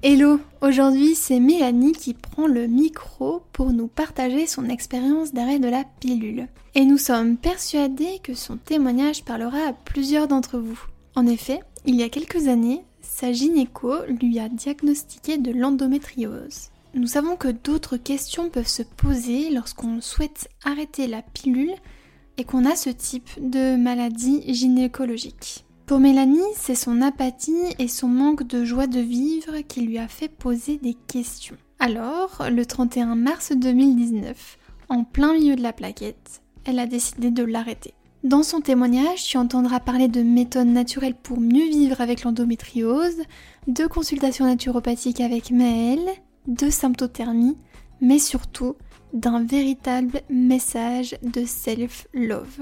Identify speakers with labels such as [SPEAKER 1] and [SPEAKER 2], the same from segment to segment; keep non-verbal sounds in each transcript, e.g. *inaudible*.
[SPEAKER 1] Hello, aujourd'hui c'est Mélanie qui prend le micro pour nous partager son expérience d'arrêt de la pilule. Et nous sommes persuadés que son témoignage parlera à plusieurs d'entre vous. En effet, il y a quelques années, sa gynéco lui a diagnostiqué de l'endométriose. Nous savons que d'autres questions peuvent se poser lorsqu'on souhaite arrêter la pilule et qu'on a ce type de maladie gynécologique. Pour Mélanie, c'est son apathie et son manque de joie de vivre qui lui a fait poser des questions. Alors, le 31 mars 2019, en plein milieu de la plaquette, elle a décidé de l'arrêter. Dans son témoignage, tu entendras parler de méthodes naturelles pour mieux vivre avec l'endométriose, de consultations naturopathiques avec Maëlle, de symptothermie, mais surtout d'un véritable message de self-love.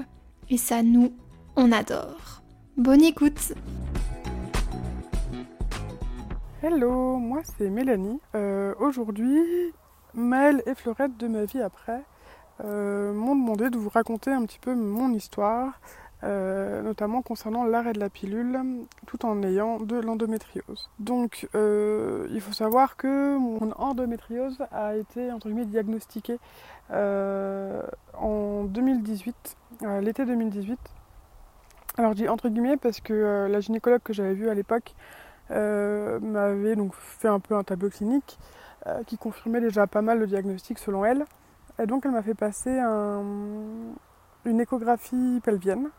[SPEAKER 1] Et ça, nous, on adore. Bonne écoute
[SPEAKER 2] Hello, moi c'est Mélanie. Euh, aujourd'hui, Maëlle et Fleurette de ma vie après m'ont demandé de vous raconter un petit peu mon histoire, euh, notamment concernant l'arrêt de la pilule, tout en ayant de l'endométriose. Donc, il faut savoir que mon endométriose a été entre guillemets diagnostiquée en 2018, l'été 2018 alors je dis entre guillemets parce que euh, la gynécologue que j'avais vue à l'époque euh, m'avait donc fait un peu un tableau clinique euh, qui confirmait déjà pas mal le diagnostic selon elle. Et donc elle m'a fait passer une échographie pelvienne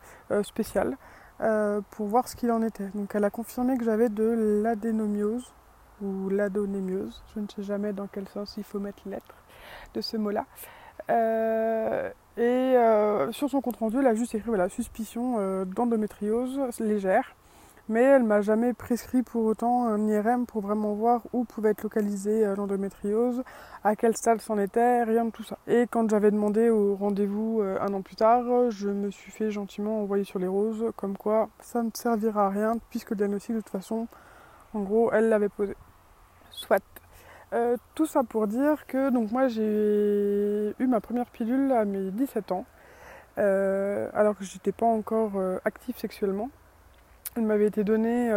[SPEAKER 2] spéciale pour voir ce qu'il en était. Donc elle a confirmé que j'avais de l'adénomiose ou l'adénomiose. Je ne sais jamais dans quel sens il faut mettre lettre de ce mot-là. Et euh, sur son compte rendu, elle a juste écrit voilà, suspicion euh, d'endométriose légère. Mais elle m'a jamais prescrit pour autant un IRM pour vraiment voir où pouvait être localisée euh, l'endométriose, à quel stade c'en était, rien de tout ça. Et quand j'avais demandé au rendez-vous un an plus tard, je me suis fait gentiment envoyer sur les roses, comme quoi ça ne servira à rien, puisque le diagnostic de toute façon, en gros, elle l'avait posé. Soit. Euh, tout ça pour dire que donc moi j'ai eu ma première pilule à mes 17 ans, euh, alors que j'étais pas encore euh, active sexuellement. M'avait été donnée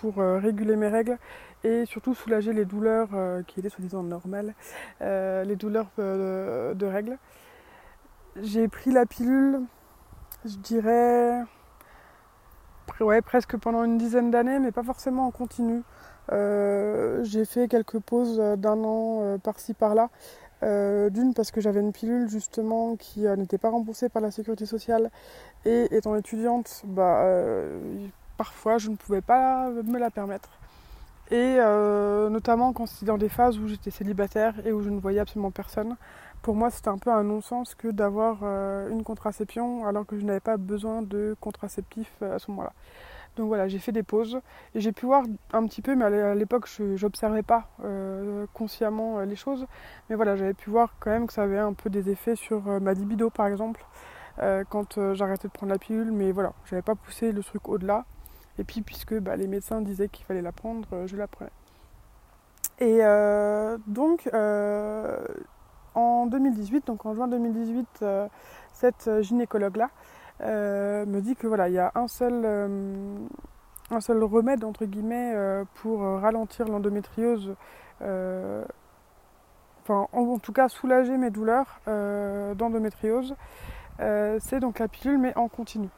[SPEAKER 2] pour réguler mes règles et surtout soulager les douleurs qui étaient soi-disant normales, les douleurs de, règles. J'ai pris la pilule, je dirais, presque pendant une dizaine d'années, mais pas forcément en continu. Euh, j'ai fait quelques pauses d'un an euh, par-ci par-là. Euh, d'une parce que j'avais une pilule justement qui n'était pas remboursée par la sécurité sociale et étant étudiante, bah, parfois je ne pouvais pas me la permettre. Et notamment quand c'était dans des phases où j'étais célibataire et où je ne voyais absolument personne, pour moi c'était un peu un non-sens que d'avoir une contraception alors que je n'avais pas besoin de contraceptif à ce moment-là. Donc voilà, j'ai fait des pauses et j'ai pu voir un petit peu, mais à l'époque je n'observais pas euh, consciemment euh, les choses. Mais voilà, j'avais pu voir quand même que ça avait un peu des effets sur euh, ma libido par exemple, quand j'arrêtais de prendre la pilule. Mais voilà, j'avais pas poussé le truc au-delà. Et puis puisque bah, les médecins disaient qu'il fallait la prendre, je la prenais. Et donc en 2018, donc en juin 2018, cette gynécologue-là, euh, me dit que voilà, il y a un seul, euh, un seul remède entre guillemets euh, pour ralentir l'endométriose, enfin en, tout cas soulager mes douleurs d'endométriose, c'est donc la pilule mais en continu.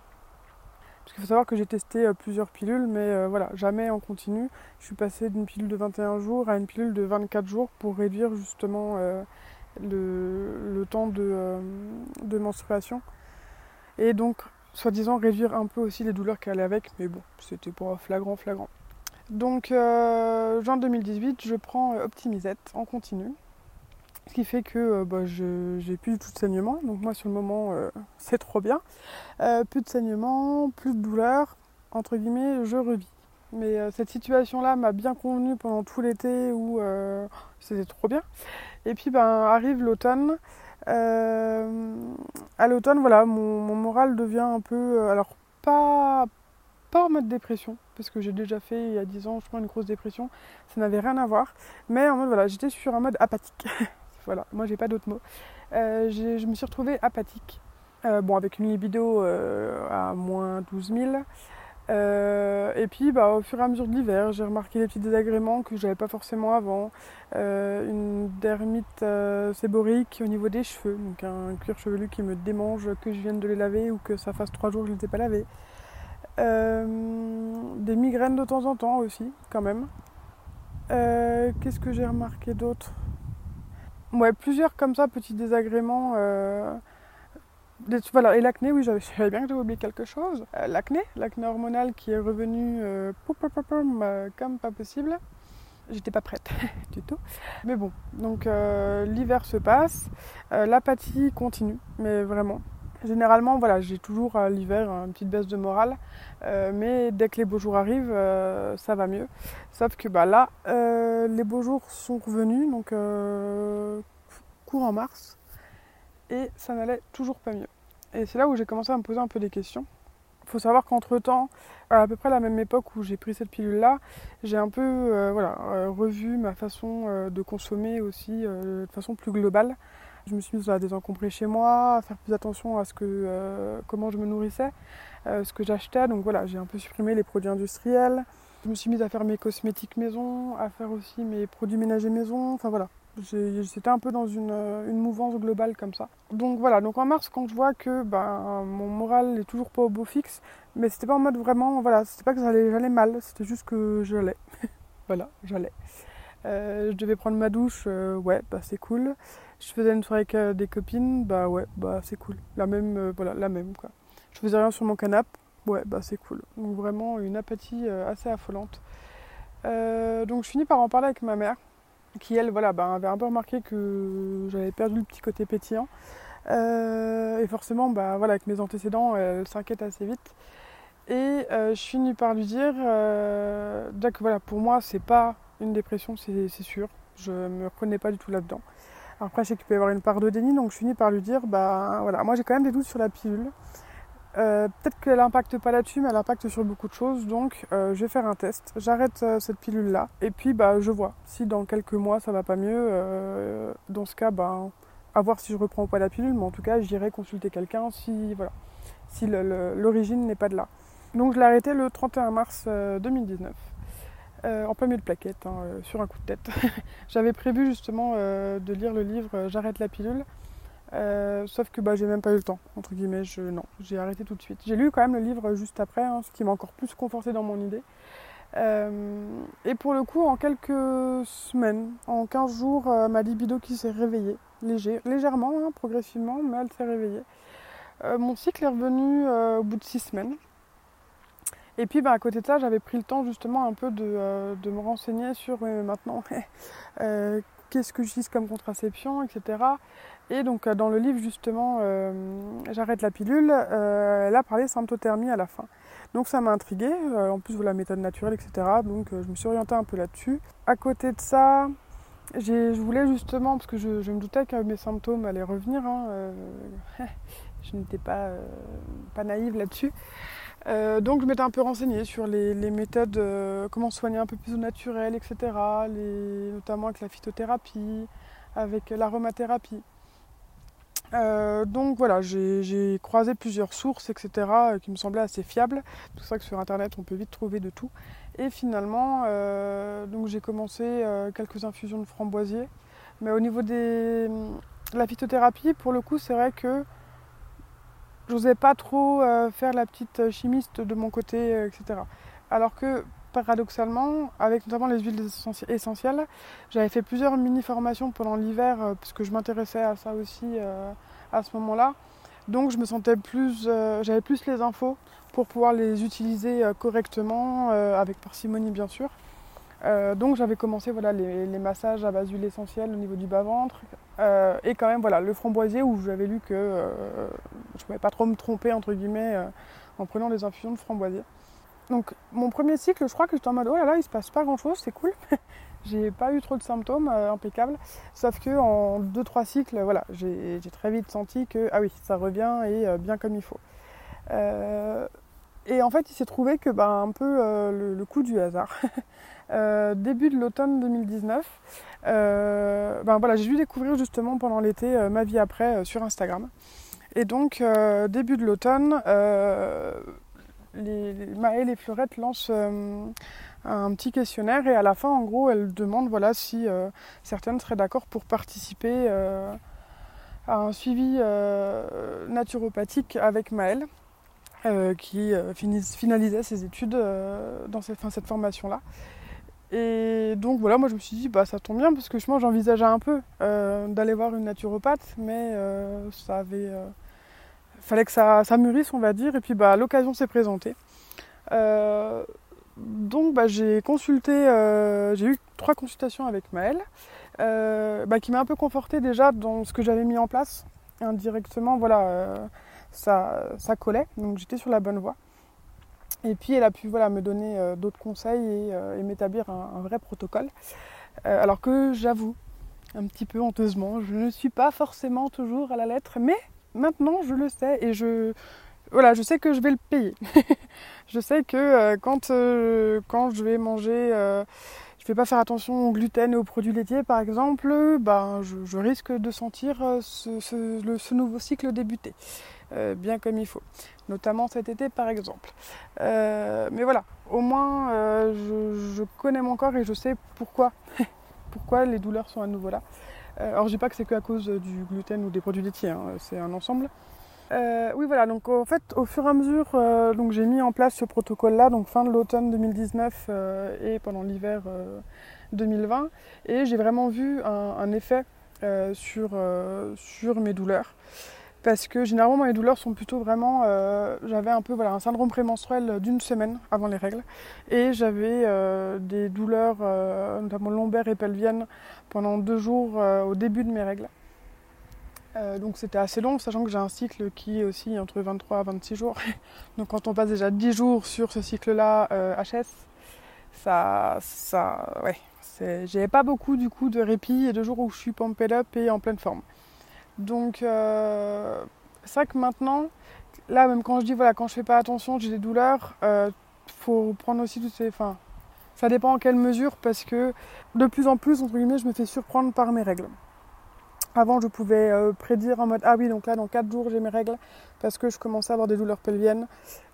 [SPEAKER 2] Parce qu'il faut savoir que j'ai testé plusieurs pilules, mais voilà, jamais en continu. Je suis passée d'une pilule de 21 jours à une pilule de 24 jours pour réduire justement le, temps de, menstruation et donc soi-disant réduire un peu aussi les douleurs qu'elle avait avec, mais bon, c'était pas flagrant, flagrant. Donc, euh, juin 2018, je prends euh, Optimisette en continu, ce qui fait que euh, bah, j'ai plus du tout de saignement. Donc, moi, sur le moment, *laughs* c'est trop bien. plus de saignement, plus de douleur, entre guillemets, je revis. Mais cette situation-là m'a bien convenu pendant tout l'été où c'était trop bien. Et puis, ben, arrive l'automne. Euh, à l'automne, voilà, mon, moral devient un peu. Euh, alors, pas, pas en mode dépression, parce que j'ai déjà fait il y a 10 ans, je crois, une grosse dépression. Ça n'avait rien à voir. Mais en mode, voilà, j'étais sur un mode apathique. *laughs* voilà, moi j'ai pas d'autres mots. Euh, je me suis retrouvée apathique. Euh, bon, avec une libido euh, à moins 12 000. et puis, bah, au fur et à mesure de l'hiver, j'ai remarqué des petits désagréments que j'avais pas forcément avant. une dermite séborique au niveau des cheveux, donc un cuir chevelu qui me démange que je vienne de les laver ou que ça fasse trois jours que je ne les ai pas lavés. des migraines de temps en temps aussi, quand même. Qu'est-ce que j'ai remarqué d'autre? Ouais, plusieurs comme ça, petits désagréments. Euh, voilà, et l'acné, oui, *laughs* j'avais bien que j'avais oublié quelque chose. Euh, l'acné, l'acné hormonal qui est revenu euh, comme pas possible. J'étais pas prête *laughs* du tout. Mais bon, donc l'hiver se passe, l'apathie continue, mais vraiment. Généralement, voilà, j'ai toujours à l'hiver une petite baisse de morale, mais dès que les beaux jours arrivent, ça va mieux. Sauf que bah, là, les beaux jours sont revenus, donc en mars, et ça n'allait toujours pas mieux. Et c'est là où j'ai commencé à me poser un peu des questions. Il faut savoir qu'entre temps, à, peu près la même époque où j'ai pris cette pilule-là, j'ai un peu euh, euh, revu ma façon euh, de consommer aussi de façon plus globale. Je me suis mise à désencombrer chez moi, à faire plus attention à ce que, comment je me nourrissais, ce que j'achetais. Donc voilà, j'ai un peu supprimé les produits industriels. Je me suis mise à faire mes cosmétiques maison, à faire aussi mes produits ménagers maison. Enfin voilà, J'étais un peu dans une, une, mouvance globale comme ça. Donc voilà, donc en mars, quand je vois que ben, mon moral n'est toujours pas au beau fixe, mais c'était pas en mode vraiment, voilà, c'était pas que j'allais mal, c'était juste que j'allais. *laughs* voilà, j'allais. Euh, je devais prendre ma douche, euh, ouais, bah c'est cool. Je faisais une soirée avec euh, des copines, bah ouais, bah c'est cool. La même, voilà, la même quoi. Je faisais rien sur mon canapé, ouais, bah c'est cool. Donc vraiment une apathie assez affolante. donc je finis par en parler avec ma mère qui elle voilà, ben, avait un peu remarqué que j'avais perdu le petit côté pétillant. Euh, et forcément, bah, voilà, avec mes antécédents, elle s'inquiète assez vite. Et euh, je finis par lui dire, euh, voilà, pour moi, c'est pas une dépression, c'est sûr. Je me reconnais pas du tout là-dedans. Après, je sais qu'il peut y avoir une part de déni, donc je finis par lui dire, bah voilà, moi j'ai quand même des doutes sur la pilule. Euh, peut-être qu'elle n'impacte pas là-dessus, mais elle impacte sur beaucoup de choses. Donc, euh, je vais faire un test. J'arrête euh, cette pilule-là. Et puis, bah, je vois. Si dans quelques mois, ça va pas mieux, dans ce cas, bah, à voir si je reprends ou pas la pilule. Mais en tout cas, j'irai consulter quelqu'un si, voilà, si l'origine n'est pas de là. Donc, je l'ai arrêté le 31 mars 2019. en plein milieu de plaquette, hein, sur un coup de tête. *laughs* J'avais prévu justement de lire le livre J'arrête la pilule euh, sauf que bah, j'ai même pas eu le temps, entre guillemets, je, non, j'ai arrêté tout de suite. J'ai lu quand même le livre juste après, hein, ce qui m'a encore plus conforté dans mon idée. Euh, et pour le coup, en quelques semaines, en 15 jours, euh, ma libido qui s'est réveillée, légèrement, hein, progressivement, mais elle s'est réveillée. mon cycle est revenu au bout de 6 semaines. Et puis bah, à côté de ça, j'avais pris le temps justement un peu de, me renseigner sur maintenant *laughs* qu'est-ce que j'utilise comme contraception, etc. Et donc euh, dans le livre justement euh, J'arrête la pilule, euh, elle a parlé symptothermie à la fin. Donc ça m'a intriguée, en plus de la méthode naturelle, etc. Donc je me suis orientée un peu là-dessus. À côté de ça, je voulais justement, parce que je, me doutais que mes symptômes allaient revenir, hein, *laughs* je n'étais pas, pas naïve là-dessus. donc je m'étais un peu renseignée sur les, méthodes, comment soigner un peu plus au naturel, etc. notamment avec la phytothérapie, avec l'aromathérapie. Euh, donc voilà, j'ai croisé plusieurs sources, etc., euh, qui me semblaient assez fiables. C'est pour ça que sur Internet, on peut vite trouver de tout. Et finalement, euh, j'ai commencé quelques infusions de framboisier. Mais au niveau de la phytothérapie, pour le coup, c'est vrai que j'osais pas trop faire la petite chimiste de mon côté, etc. Alors que paradoxalement, avec notamment les huiles essentielles, j'avais fait plusieurs mini-formations pendant l'hiver, euh, puisque je m'intéressais à ça aussi euh, à ce moment-là. Donc je me sentais plus, euh, j'avais plus les infos pour pouvoir les utiliser correctement, avec parcimonie bien sûr. donc j'avais commencé voilà, les, massages à base d'huile essentielle au niveau du bas-ventre. et quand même voilà, le framboisier où j'avais lu que je ne pouvais pas trop me tromper entre guillemets en prenant des infusions de framboisier. Donc mon premier cycle, je crois que j'étais en mode oh là là, il se passe pas grand chose, c'est cool. *laughs* j'ai pas eu trop de symptômes, euh, impeccables. Sauf que en 2-3 cycles, voilà, j'ai très vite senti que ah oui, ça revient et euh, bien comme il faut. Euh, Et en fait, il s'est trouvé que bah, un peu euh, le, coup du hasard. *laughs* Début de l'automne 2019, euh, ben voilà, j'ai dû découvrir justement pendant l'été ma vie après sur Instagram. Et donc, début de l'automne, les, et Fleurette lancent un petit questionnaire et à la fin, en gros, elles demandent voilà, si certaines seraient d'accord pour participer à un suivi naturopathique avec Maëlle. Euh, qui euh, finalisait ses études euh, dans cette, formation-là. Et donc voilà, moi je me suis dit, bah ça tombe bien parce que moi j'envisageais un peu d'aller voir une naturopathe, mais ça avait. Fallait que ça, mûrisse, on va dire, et puis bah l'occasion s'est présentée. donc bah, j'ai consulté, j'ai eu trois consultations avec Maëlle, bah, qui m'a un peu confortée déjà dans ce que j'avais mis en place indirectement. Voilà ça, ça collait, donc j'étais sur la bonne voie. Et puis elle a pu voilà, me donner euh, d'autres conseils et, euh, m'établir un, vrai protocole. Euh, alors que j'avoue, un petit peu honteusement, je ne suis pas forcément toujours à la lettre, mais maintenant je le sais et je, voilà, je sais que je vais le payer. *laughs* je sais que quand, quand je vais manger, je vais pas faire attention au gluten et aux produits laitiers par exemple, ben, je, risque de sentir ce, nouveau cycle débuter. Euh, bien comme il faut, notamment cet été par exemple. Euh, mais voilà, au moins euh, je, connais mon corps et je sais pourquoi, *laughs* pourquoi les douleurs sont à nouveau là. Alors je dis pas que c'est que à cause du gluten ou des produits laitiers, hein, c'est un ensemble. oui voilà, donc en fait au fur et à mesure, donc j'ai mis en place ce protocole-là, donc fin de l'automne 2019 et pendant l'hiver 2020, et j'ai vraiment vu un, effet sur, sur mes douleurs parce que généralement mes douleurs sont plutôt vraiment euh, j'avais un peu voilà un syndrome prémenstruel d'une semaine avant les règles. Et j'avais euh, des douleurs euh, notamment lombaires et pelviennes pendant deux jours au début de mes règles. Donc c'était assez long sachant que j'ai un cycle qui est aussi entre 23 et 26 jours. *laughs* Donc quand on passe déjà 10 jours sur ce cycle là HS ça ça ouais j'avais pas beaucoup du coup de répit et de jours où je suis pumped up et en pleine forme donc, euh, c'est vrai que maintenant, là, même quand je dis, voilà, quand je fais pas attention, j'ai des douleurs, euh, faut prendre aussi toutes ces. Enfin, ça dépend en quelle mesure, parce que de plus en plus, entre guillemets, je me fais surprendre par mes règles. Avant, je pouvais euh, prédire en mode Ah oui, donc là, dans 4 jours, j'ai mes règles, parce que je commençais à avoir des douleurs pelviennes.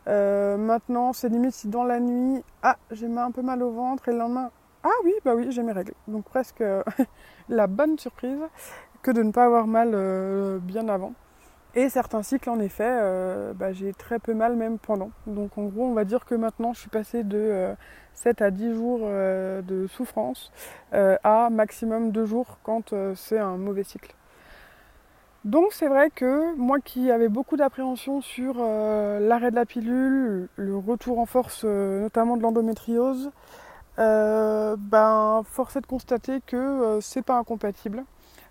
[SPEAKER 2] maintenant, c'est limite si dans la nuit, ah, j'ai un peu mal au ventre, et le lendemain, ah oui, bah oui, j'ai mes règles. Donc, presque *laughs* la bonne surprise que de ne pas avoir mal euh, bien avant. Et certains cycles, en effet, euh, bah, j'ai très peu mal même pendant. Donc en gros, on va dire que maintenant, je suis passée de 7 euh, à 10 jours de souffrance à maximum 2 jours quand c'est un mauvais cycle. Donc c'est vrai que moi qui avais beaucoup d'appréhension sur l'arrêt de la pilule, le retour en force notamment de l'endométriose, ben, force est de constater que c'est pas incompatible.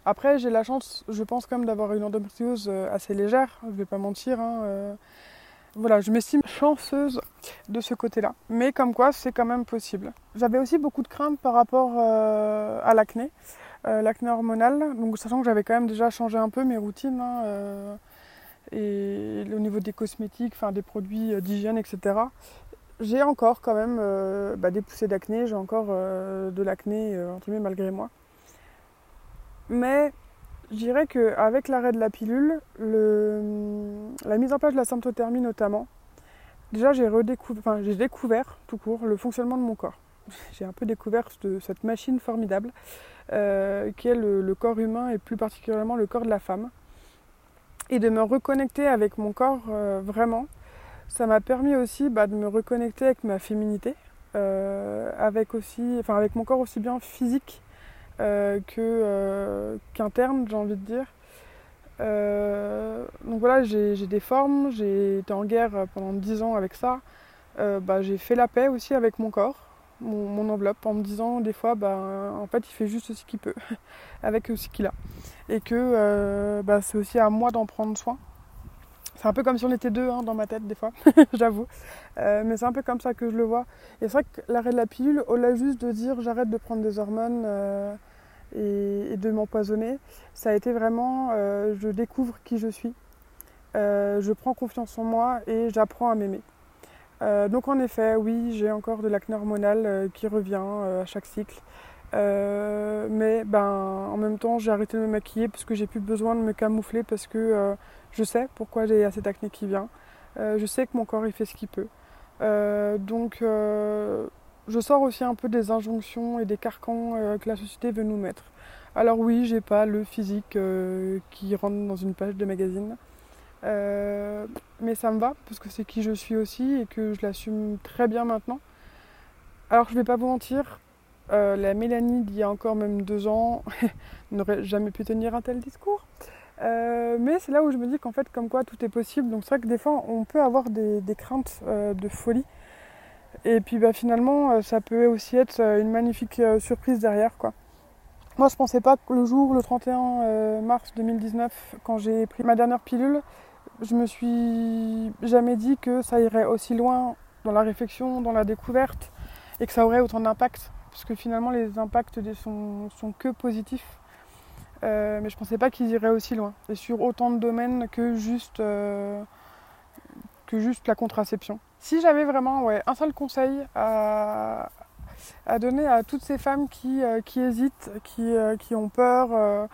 [SPEAKER 2] Après, j'ai la chance, je pense quand même d'avoir une endométriose euh, assez légère, je vais pas mentir. Hein, euh. Voilà, je m'estime chanceuse de ce côté-là. Mais comme quoi, c'est quand même possible. J'avais aussi beaucoup de craintes par rapport euh, à l'acné, l'acné hormonal. Donc, sachant que j'avais quand même déjà changé un peu mes routines. Hein, et au niveau des cosmétiques, enfin des produits d'hygiène, etc. J'ai encore quand même bah, des poussées d'acné, j'ai encore de l'acné, entre guillemets, malgré moi. Mais je dirais qu'avec l'arrêt de la pilule, la mise en place de la symptothermie notamment, déjà j'ai redécouvert, j'ai découvert tout court le fonctionnement de mon corps. *laughs* J'ai un peu découvert cette machine formidable euh, qui est le, corps humain et plus particulièrement le corps de la femme. Et de me reconnecter avec mon corps euh, vraiment, ça m'a permis aussi bah, de me reconnecter avec ma féminité, euh, avec aussi, enfin avec mon corps aussi bien physique que, euh, qu'interne, j'ai envie de dire. Euh, donc voilà, j'ai, des formes, j'ai été en guerre pendant 10 ans avec ça. bah, j'ai fait la paix aussi avec mon corps, mon, enveloppe, en me disant des fois, bah, en fait, il fait juste ce qu'il peut, *laughs* avec ce qu'il a. Et que bah, c'est aussi à moi d'en prendre soin. C'est un peu comme si on était deux hein, dans ma tête des fois, *laughs* j'avoue. mais c'est un peu comme ça que je le vois. Et c'est vrai que l'arrêt de la pilule, au-delà juste de dire j'arrête de prendre des hormones, et, de m'empoisonner, ça a été vraiment euh, je découvre qui je suis, euh, je prends confiance en moi et j'apprends à m'aimer. donc en effet, oui, j'ai encore de l'acné hormonal qui revient à chaque cycle. Mais ben, en même temps, j'ai arrêté de me maquiller parce que j'ai plus besoin de me camoufler parce que je sais pourquoi j'ai cette acné qui vient. je sais que mon corps il fait ce qu'il peut. donc je sors aussi un peu des injonctions et des carcans que la société veut nous mettre. Alors oui, j'ai pas le physique euh, qui rentre dans une page de magazine. Euh, mais ça me va parce que c'est qui je suis aussi et que je l'assume très bien maintenant. Alors je vais pas vous mentir, euh, la Mélanie d'il y a encore même deux ans *laughs* n'aurait jamais pu tenir un tel discours. mais c'est là où je me dis qu'en fait comme quoi tout est possible. Donc c'est vrai que des fois on peut avoir des, craintes de folie. Et puis bah, finalement ça peut aussi être une magnifique surprise derrière. Moi, je pensais pas que le jour, le 31 euh, mars 2019, quand j'ai pris ma dernière pilule, je me suis jamais dit que ça irait aussi loin dans la réflexion, dans la découverte, et que ça aurait autant d'impact. Parce que finalement, les impacts sont, sont que positifs. Euh, mais je pensais pas qu'ils iraient aussi loin. Et sur autant de domaines que juste, euh, que juste la contraception. Si j'avais vraiment un seul conseil à, à donner à toutes ces femmes qui, euh, qui hésitent, qui, qui, ont peur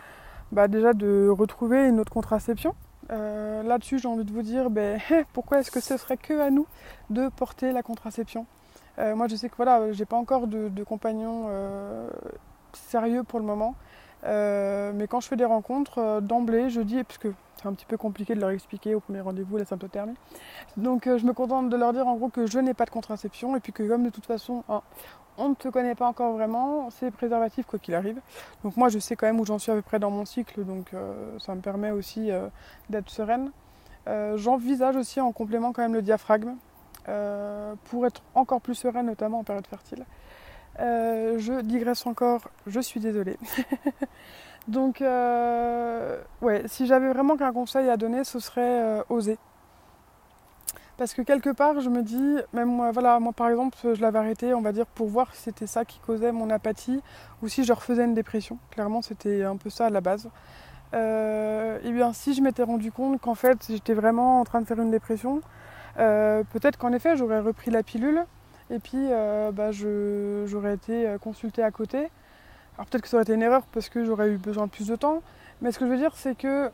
[SPEAKER 2] bah, déjà de retrouver une autre contraception. Là-dessus, j'ai envie de vous dire, ben, *laughs* pourquoi est-ce que ce serait que à nous de porter la contraception? Moi, je sais que voilà, j'ai pas encore de, de compagnon sérieux pour le moment. mais quand je fais des rencontres, d'emblée, je dis, puisque c'est un petit peu compliqué de leur expliquer au premier rendez-vous la symptothermie. Donc je me contente de leur dire en gros que je n'ai pas de contraception et puis que comme de toute façon hein, on ne te connaît pas encore vraiment, c'est préservatif quoi qu'il arrive. Donc moi je sais quand même où j'en suis à peu près dans mon cycle, donc euh, ça me permet aussi euh, d'être sereine. Euh, j'envisage aussi en complément quand même le diaphragme, pour être encore plus sereine, notamment en période fertile. je digresse encore, je suis désolée. *laughs* donc ouais, si j'avais vraiment qu'un conseil à donner, ce serait oser. Parce que quelque part, je me dis, même moi, moi par exemple, je l'avais arrêté, on va dire, pour voir si c'était ça qui causait mon apathie ou si je refaisais une dépression. Clairement, c'était un peu ça à la base. Euh, et bien, si je m'étais rendu compte qu'en fait, j'étais vraiment en train de faire une dépression, euh, peut-être qu'en effet, j'aurais repris la pilule et puis euh, bah, j'aurais été consultée à côté. Alors peut-être que ça aurait été une erreur parce que j'aurais eu besoin de plus de temps. Mais ce que je veux dire, c'est que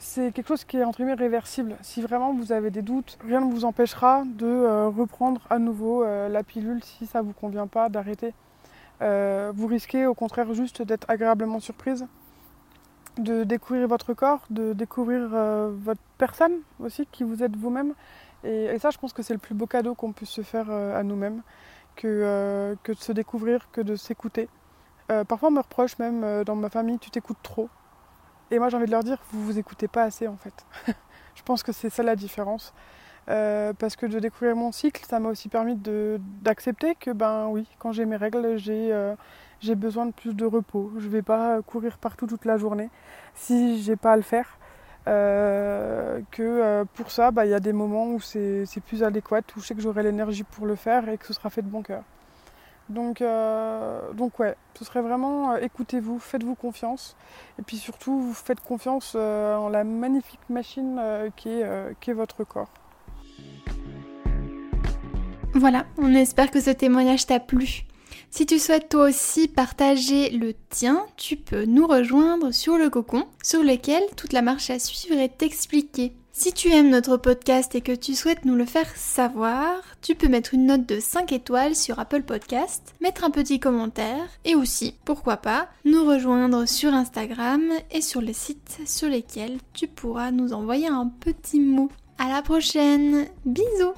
[SPEAKER 2] c'est quelque chose qui est entre guillemets réversible. Si vraiment vous avez des doutes, rien ne vous empêchera de euh, reprendre à nouveau euh, la pilule si ça ne vous convient pas, d'arrêter. Euh, vous risquez au contraire juste d'être agréablement surprise, de découvrir votre corps, de découvrir votre personne aussi, qui vous êtes vous-même. Et, ça, je pense que c'est le plus beau cadeau qu'on puisse se faire à nous-mêmes, que, que de se découvrir, que de s'écouter. parfois, on me reproche même dans ma famille, tu t'écoutes trop. Et moi j'ai envie de leur dire, vous vous écoutez pas assez en fait. *laughs* je pense que c'est ça la différence. Euh, parce que de découvrir mon cycle, ça m'a aussi permis d'accepter que ben oui, quand j'ai mes règles, j'ai euh, besoin de plus de repos. Je vais pas courir partout toute la journée si j'ai pas à le faire. Euh, que pour ça, bah, il y a des moments où c'est plus adéquat, où je sais que j'aurai l'énergie pour le faire et que ce sera fait de bon cœur. Donc, euh, donc ouais, ce serait vraiment euh, écoutez-vous, faites-vous confiance. Et puis surtout, vous faites confiance euh, en la magnifique machine qui est, votre corps.
[SPEAKER 1] Voilà, on espère que ce témoignage t'a plu. Si tu souhaites toi aussi partager le tien, tu peux nous rejoindre sur le cocon, sur lequel toute la marche à suivre est expliquée. Si tu aimes notre podcast et que tu souhaites nous le faire savoir, tu peux mettre une note de 5 étoiles sur Apple Podcast, mettre un petit commentaire et aussi, pourquoi pas, nous rejoindre sur Instagram et sur les sites sur lesquels tu pourras nous envoyer un petit mot. À la prochaine, bisous